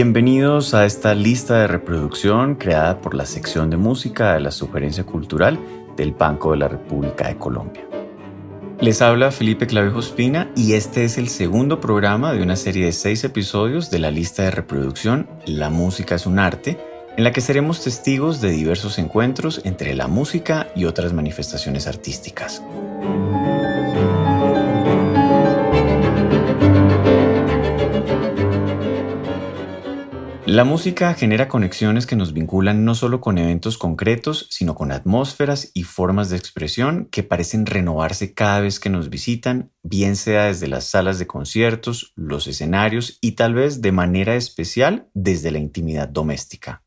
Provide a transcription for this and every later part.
Bienvenidos a esta lista de reproducción creada por la sección de música de la Sugerencia Cultural del Banco de la República de Colombia. Les habla Felipe Clavijo Espina y este es el segundo programa de una serie de seis episodios de la lista de reproducción La música es un arte, en la que seremos testigos de diversos encuentros entre la música y otras manifestaciones artísticas. La música genera conexiones que nos vinculan no solo con eventos concretos, sino con atmósferas y formas de expresión que parecen renovarse cada vez que nos visitan, bien sea desde las salas de conciertos, los escenarios y tal vez de manera especial desde la intimidad doméstica.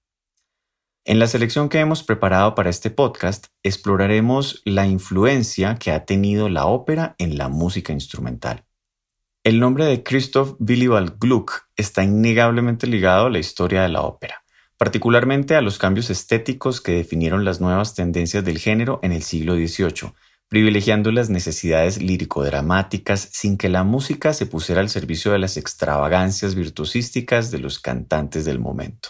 En la selección que hemos preparado para este podcast exploraremos la influencia que ha tenido la ópera en la música instrumental. El nombre de Christoph Willibald Gluck está innegablemente ligado a la historia de la ópera, particularmente a los cambios estéticos que definieron las nuevas tendencias del género en el siglo XVIII, privilegiando las necesidades lírico-dramáticas sin que la música se pusiera al servicio de las extravagancias virtuosísticas de los cantantes del momento.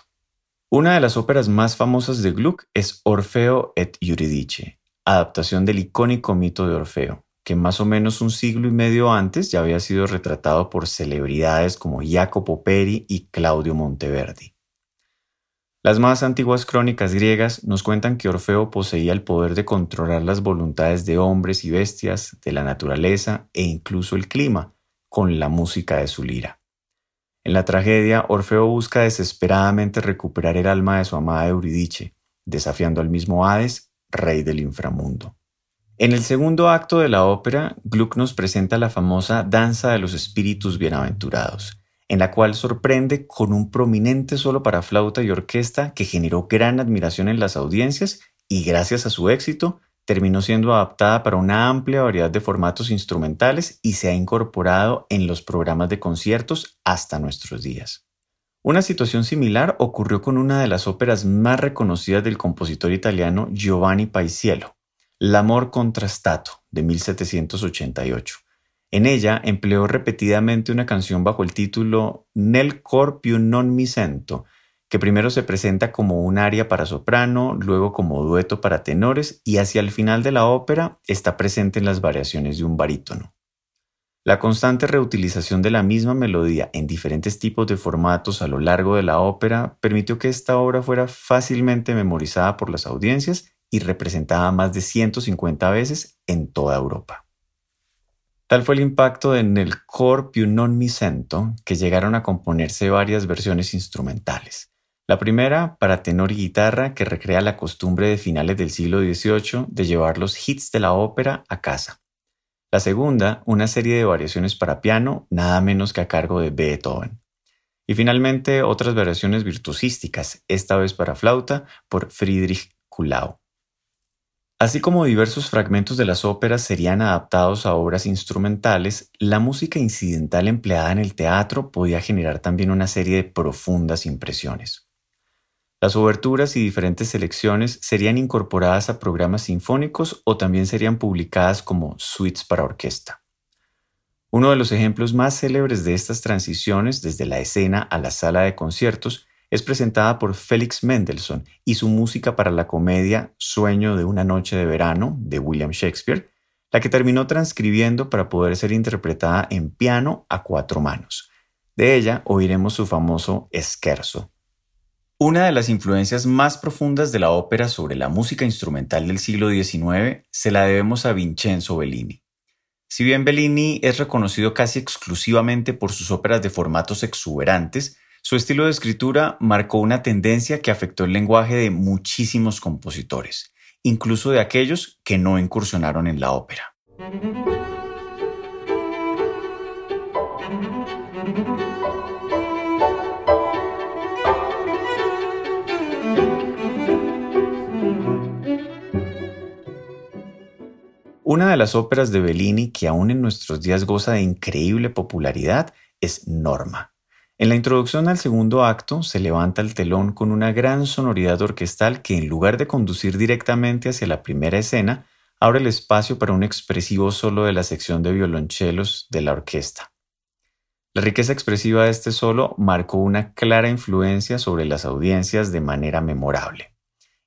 Una de las óperas más famosas de Gluck es Orfeo et Eurídice, adaptación del icónico mito de Orfeo, que más o menos un siglo y medio antes ya había sido retratado por celebridades como Jacopo Peri y Claudio Monteverdi. Las más antiguas crónicas griegas nos cuentan que Orfeo poseía el poder de controlar las voluntades de hombres y bestias, de la naturaleza e incluso el clima, con la música de su lira. En la tragedia, Orfeo busca desesperadamente recuperar el alma de su amada Euridice, desafiando al mismo Hades, rey del inframundo. En el segundo acto de la ópera, Gluck nos presenta la famosa Danza de los Espíritus Bienaventurados, en la cual sorprende con un prominente solo para flauta y orquesta que generó gran admiración en las audiencias y gracias a su éxito terminó siendo adaptada para una amplia variedad de formatos instrumentales y se ha incorporado en los programas de conciertos hasta nuestros días. Una situación similar ocurrió con una de las óperas más reconocidas del compositor italiano Giovanni Paisiello, L'amor contrastato de 1788. En ella empleó repetidamente una canción bajo el título Nel cor più non mi sento, que primero se presenta como un aria para soprano, luego como dueto para tenores y hacia el final de la ópera está presente en las variaciones de un barítono. La constante reutilización de la misma melodía en diferentes tipos de formatos a lo largo de la ópera permitió que esta obra fuera fácilmente memorizada por las audiencias y representada más de 150 veces en toda Europa. Tal fue el impacto en el cor più non mi sento que llegaron a componerse varias versiones instrumentales. La primera para tenor y guitarra que recrea la costumbre de finales del siglo XVIII de llevar los hits de la ópera a casa. La segunda, una serie de variaciones para piano, nada menos que a cargo de Beethoven. Y finalmente otras variaciones virtuosísticas, esta vez para flauta, por Friedrich Kuhlau. Así como diversos fragmentos de las óperas serían adaptados a obras instrumentales, la música incidental empleada en el teatro podía generar también una serie de profundas impresiones. Las oberturas y diferentes selecciones serían incorporadas a programas sinfónicos o también serían publicadas como suites para orquesta. Uno de los ejemplos más célebres de estas transiciones desde la escena a la sala de conciertos es presentada por Félix Mendelssohn y su música para la comedia Sueño de una noche de verano de William Shakespeare, la que terminó transcribiendo para poder ser interpretada en piano a cuatro manos. De ella oiremos su famoso Scherzo. Una de las influencias más profundas de la ópera sobre la música instrumental del siglo XIX se la debemos a Vincenzo Bellini. Si bien Bellini es reconocido casi exclusivamente por sus óperas de formatos exuberantes, su estilo de escritura marcó una tendencia que afectó el lenguaje de muchísimos compositores, incluso de aquellos que no incursionaron en la ópera. Una de las óperas de Bellini que aún en nuestros días goza de increíble popularidad es Norma. En la introducción al segundo acto se levanta el telón con una gran sonoridad orquestal que en lugar de conducir directamente hacia la primera escena, abre el espacio para un expresivo solo de la sección de violonchelos de la orquesta. La riqueza expresiva de este solo marcó una clara influencia sobre las audiencias de manera memorable,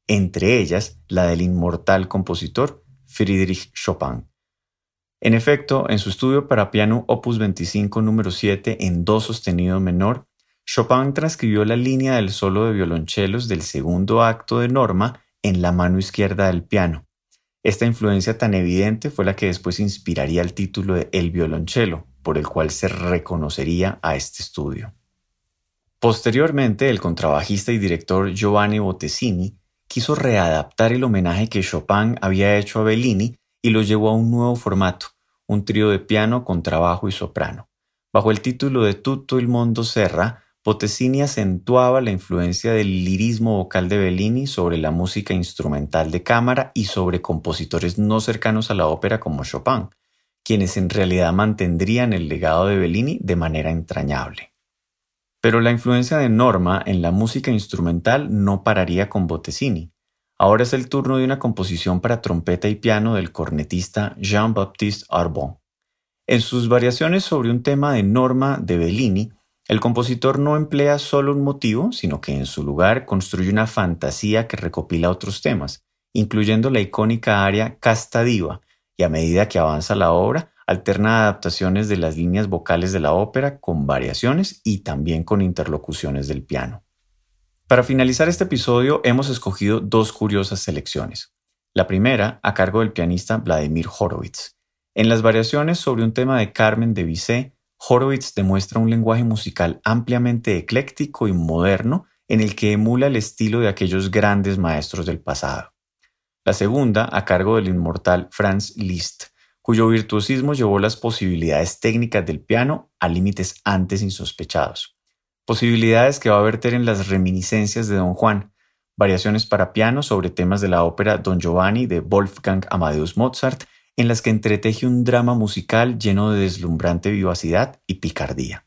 entre ellas la del inmortal compositor Friedrich Chopin. En efecto, en su estudio para piano Opus 25 número 7 en do sostenido menor, Chopin transcribió la línea del solo de violonchelos del segundo acto de Norma en la mano izquierda del piano. Esta influencia tan evidente fue la que después inspiraría el título de El violonchelo, por el cual se reconocería a este estudio. Posteriormente, el contrabajista y director Giovanni Bottesini quiso readaptar el homenaje que Chopin había hecho a Bellini y lo llevó a un nuevo formato, un trío de piano, contrabajo y soprano. Bajo el título de Tutto il mondo serra, Bottesini acentuaba la influencia del lirismo vocal de Bellini sobre la música instrumental de cámara y sobre compositores no cercanos a la ópera como Chopin, quienes en realidad mantendrían el legado de Bellini de manera entrañable. Pero la influencia de Norma en la música instrumental no pararía con Bottesini. Ahora es el turno de una composición para trompeta y piano del cornetista Jean-Baptiste Arbon. En sus variaciones sobre un tema de Norma de Bellini, el compositor no emplea solo un motivo, sino que en su lugar construye una fantasía que recopila otros temas, incluyendo la icónica aria Casta Diva, y a medida que avanza la obra, alterna adaptaciones de las líneas vocales de la ópera con variaciones y también con interlocuciones del piano. Para finalizar este episodio hemos escogido dos curiosas selecciones. La primera a cargo del pianista Vladimir Horowitz. En las variaciones sobre un tema de Carmen de Bizet, Horowitz demuestra un lenguaje musical ampliamente ecléctico y moderno en el que emula el estilo de aquellos grandes maestros del pasado. La segunda, a cargo del inmortal Franz Liszt, cuyo virtuosismo llevó las posibilidades técnicas del piano a límites antes insospechados. Posibilidades que va a verter en las reminiscencias de Don Juan, variaciones para piano sobre temas de la ópera Don Giovanni de Wolfgang Amadeus Mozart en las que entreteje un drama musical lleno de deslumbrante vivacidad y picardía.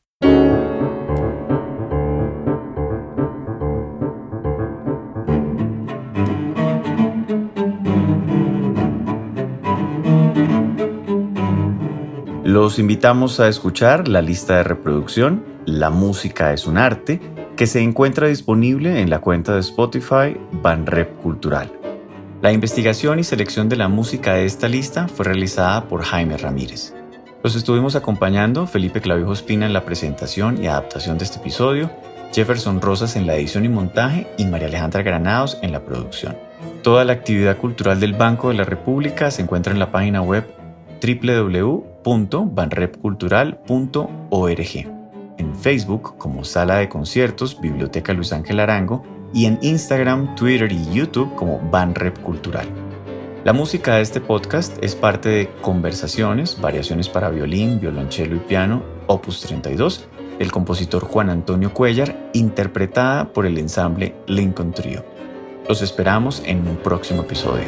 Los invitamos a escuchar la lista de reproducción La música es un arte, que se encuentra disponible en la cuenta de Spotify Banrep Cultural. La investigación y selección de la música de esta lista fue realizada por Jaime Ramírez. Los estuvimos acompañando Felipe Clavijo Espina en la presentación y adaptación de este episodio, Jefferson Rosas en la edición y montaje y María Alejandra Granados en la producción. Toda la actividad cultural del Banco de la República se encuentra en la página web www.banrepcultural.org, en Facebook como Sala de Conciertos Biblioteca Luis Ángel Arango y en Instagram, Twitter y YouTube como Banrep Cultural. La música de este podcast es parte de Conversaciones, variaciones para violín, violonchelo y piano, opus 32, del compositor Juan Antonio Cuellar, interpretada por el ensamble Lincoln Trio. Los esperamos en un próximo episodio.